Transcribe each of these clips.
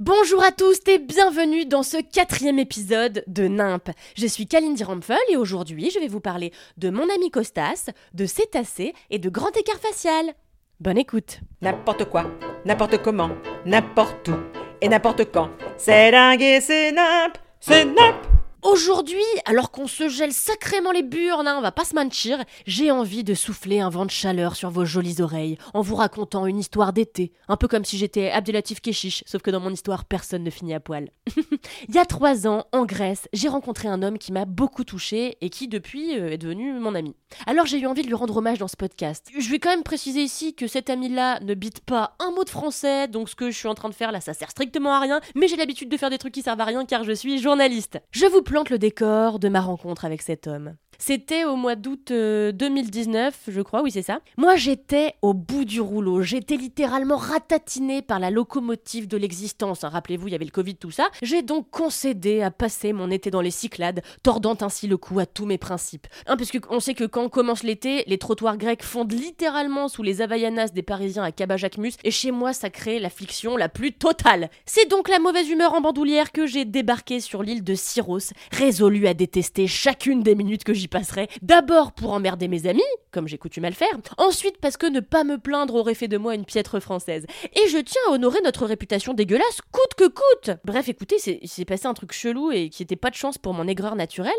Bonjour à tous et bienvenue dans ce quatrième épisode de NIMP. Je suis Kalindi Rampfel et aujourd'hui je vais vous parler de mon ami Costas, de cétacés et de grand écart facial. Bonne écoute. N'importe quoi, n'importe comment, n'importe où et n'importe quand. C'est dingue et c'est nimp, c'est nimp. Aujourd'hui, alors qu'on se gèle sacrément les burnes, hein, on va pas se mentir, j'ai envie de souffler un vent de chaleur sur vos jolies oreilles en vous racontant une histoire d'été, un peu comme si j'étais Abdelatif Keshish, sauf que dans mon histoire, personne ne finit à poil. Il y a trois ans, en Grèce, j'ai rencontré un homme qui m'a beaucoup touché et qui, depuis, euh, est devenu mon ami. Alors j'ai eu envie de lui rendre hommage dans ce podcast. Je vais quand même préciser ici que cet ami-là ne bite pas un mot de français, donc ce que je suis en train de faire là, ça sert strictement à rien, mais j'ai l'habitude de faire des trucs qui servent à rien car je suis journaliste. Je vous plante le décor de ma rencontre avec cet homme. C'était au mois d'août euh, 2019, je crois, oui c'est ça. Moi j'étais au bout du rouleau, j'étais littéralement ratatinée par la locomotive de l'existence. hein. Rappelez-vous, il y avait le Covid, tout ça. J'ai donc concédé à passer mon été dans les Cyclades, tordant ainsi le cou à tous mes principes. Hein, parce qu'on sait que quand commence l'été, les trottoirs grecs fondent littéralement sous les Havaianas des Parisiens à Cabajacmus, et chez moi ça crée l'affliction la plus totale. C'est donc la mauvaise humeur en bandoulière que j'ai débarqué sur l'île de Syros, résolu à détester chacune des minutes que j'y passerai. D'abord pour emmerder mes amis, comme j'ai coutume à le faire, ensuite parce que ne pas me plaindre aurait fait de moi une piètre française. Et je tiens à honorer notre réputation dégueulasse coûte que coûte. Bref, écoutez, c'est- passé un truc chelou et qui était pas de chance pour mon aigreur naturelle,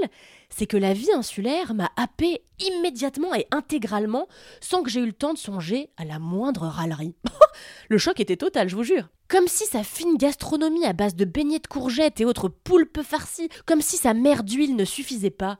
c'est que la vie insulaire m'a happé immédiatement et intégralement sans que j'ai eu le temps de songer à la moindre râlerie. le choc était total, je vous jure. Comme si sa fine gastronomie à base de beignets de courgettes et autres poulpes farcis, comme si sa mer d'huile ne suffisait pas,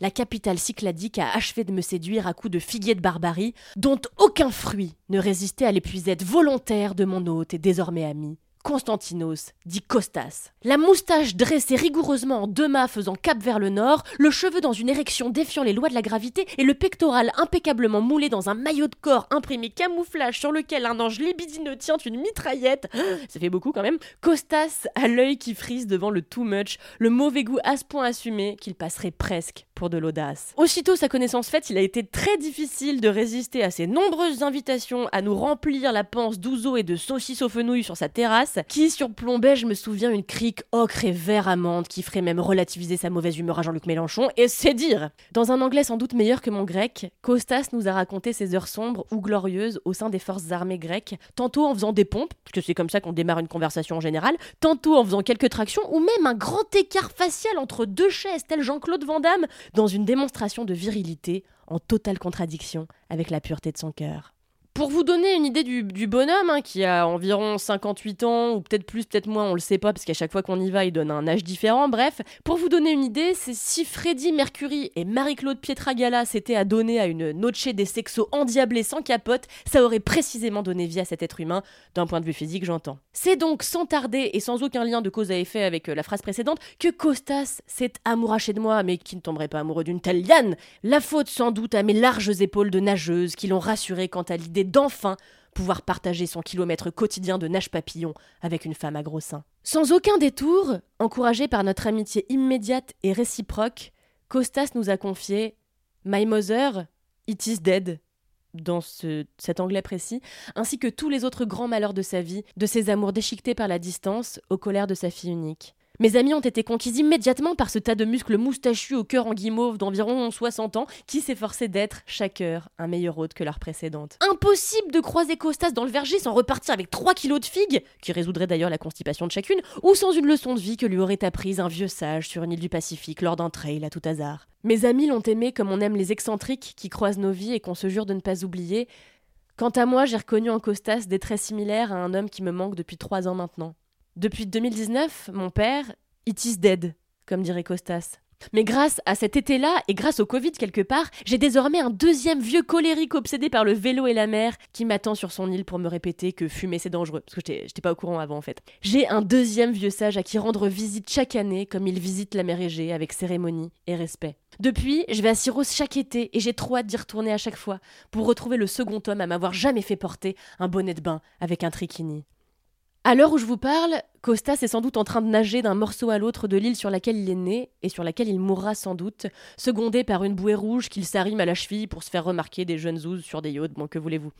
la capitale cycladique a achevé de me séduire à coups de figuier de barbarie, dont aucun fruit ne résistait à l'épuisette volontaire de mon hôte et désormais ami. Constantinos, dit Costas. La moustache dressée rigoureusement en deux mâts faisant cap vers le nord, le cheveu dans une érection défiant les lois de la gravité et le pectoral impeccablement moulé dans un maillot de corps imprimé camouflage sur lequel un ange libidineux tient une mitraillette. Ça fait beaucoup quand même. Costas a l'œil qui frise devant le too much, le mauvais goût à ce point assumé qu'il passerait presque pour de l'audace. Aussitôt sa connaissance faite, il a été très difficile de résister à ses nombreuses invitations à nous remplir la panse d'ouzo et de saucisses aux fenouilles sur sa terrasse, qui surplombait, je me souviens, une crique ocre et vert amande qui ferait même relativiser sa mauvaise humeur à Jean-Luc Mélenchon, et c'est dire Dans un anglais sans doute meilleur que mon grec, Costas nous a raconté ses heures sombres ou glorieuses au sein des forces armées grecques, tantôt en faisant des pompes, parce que c'est comme ça qu'on démarre une conversation en général, tantôt en faisant quelques tractions, ou même un grand écart facial entre deux chaises, tel Jean-Claude Van Damme, dans une démonstration de virilité en totale contradiction avec la pureté de son cœur. Pour vous donner une idée du, bonhomme, hein, qui a environ 58 ans, ou peut-être plus, peut-être moins, on le sait pas, parce qu'à chaque fois qu'on y va, il donne un âge différent, bref. Pour vous donner une idée, c'est si Freddie Mercury et Marie-Claude Pietragala s'étaient adonnés à une noche des sexos endiablés sans capote, ça aurait précisément donné vie à cet être humain, d'un point de vue physique, j'entends. C'est donc sans tarder, et sans aucun lien de cause à effet avec euh, la phrase précédente, que Costas s'est amouraché de moi, mais qui ne tomberait pas amoureux d'une telle liane. La faute sans doute à mes larges épaules de nageuse qui l'ont rassuré quant à l'idée d'enfin pouvoir partager son kilomètre quotidien de nage papillon avec une femme à gros seins. Sans aucun détour, encouragé par notre amitié immédiate et réciproque, Costas nous a confié My mother, it is dead dans ce- cet anglais précis, ainsi que tous les autres grands malheurs de sa vie, de ses amours déchiquetés par la distance aux colères de sa fille unique. Mes amis ont été conquis immédiatement par ce tas de muscles moustachus au cœur en guimauve d'environ 60 ans qui s'efforçaient d'être, chaque heure, un meilleur hôte que leur précédente. Impossible de croiser Costas dans le verger sans repartir avec 3 kilos de figues, qui résoudrait d'ailleurs la constipation de chacune, ou sans une leçon de vie que lui aurait apprise un vieux sage sur une île du Pacifique lors d'un trail à tout hasard. Mes amis l'ont aimé comme on aime les excentriques qui croisent nos vies et qu'on se jure de ne pas oublier. Quant à moi, j'ai reconnu en Costas des traits similaires à un homme qui me manque depuis trois ans maintenant. Depuis 2019, mon père, it is dead, comme dirait Costas. Mais grâce à cet été-là, et grâce au Covid quelque part, j'ai désormais un deuxième vieux colérique obsédé par le vélo et la mer qui m'attend sur son île pour me répéter que fumer c'est dangereux. Parce que j'étais pas au courant avant en fait. J'ai un deuxième vieux sage à qui rendre visite chaque année comme il visite la mer Égée avec cérémonie et respect. Depuis, je vais à Syros chaque été et j'ai trop hâte d'y retourner à chaque fois pour retrouver le second homme à m'avoir jamais fait porter un bonnet de bain avec un trichini. À l'heure où je vous parle, Costas est sans doute en train de nager d'un morceau à l'autre de l'île sur laquelle il est né et sur laquelle il mourra sans doute, secondé par une bouée rouge qu'il s'arrime à la cheville pour se faire remarquer des jeunes zouzes sur des yachts, bon que voulez-vous?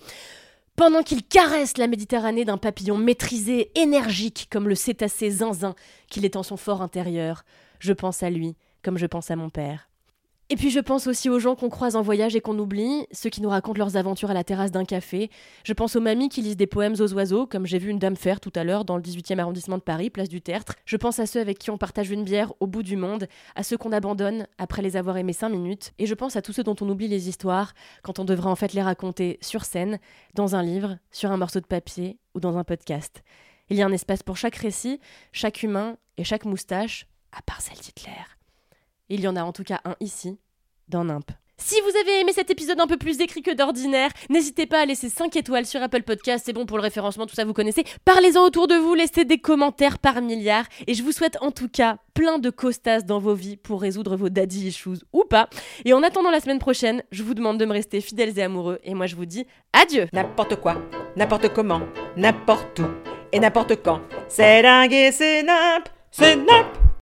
Pendant qu'il caresse la Méditerranée d'un papillon maîtrisé, énergique comme le cétacé zinzin qu'il est en son fort intérieur, je pense à lui comme je pense à mon père. Et puis je pense aussi aux gens qu'on croise en voyage et qu'on oublie, ceux qui nous racontent leurs aventures à la terrasse d'un café. Je pense aux mamies qui lisent des poèmes aux oiseaux, comme j'ai vu une dame faire tout à l'heure dans le 18e arrondissement de Paris, place du Tertre. Je pense à ceux avec qui on partage une bière au bout du monde, à ceux qu'on abandonne après les avoir aimés cinq minutes. Et je pense à tous ceux dont on oublie les histoires quand on devrait en fait les raconter sur scène, dans un livre, sur un morceau de papier ou dans un podcast. Il y a un espace pour chaque récit, chaque humain et chaque moustache, à part celle d'Hitler. Il y en a en tout cas un ici, dans Nimp. Si vous avez aimé cet épisode un peu plus écrit que d'ordinaire, n'hésitez pas à laisser 5 étoiles sur Apple Podcast, c'est bon pour le référencement, tout ça vous connaissez. Parlez-en autour de vous, laissez des commentaires par milliard, et je vous souhaite en tout cas plein de costas dans vos vies pour résoudre vos daddy issues ou pas. Et en attendant la semaine prochaine, je vous demande de me rester fidèles et amoureux, et moi je vous dis adieu N'importe quoi, n'importe comment, n'importe où, et n'importe quand. C'est dingue et c'est nimp, c'est nimp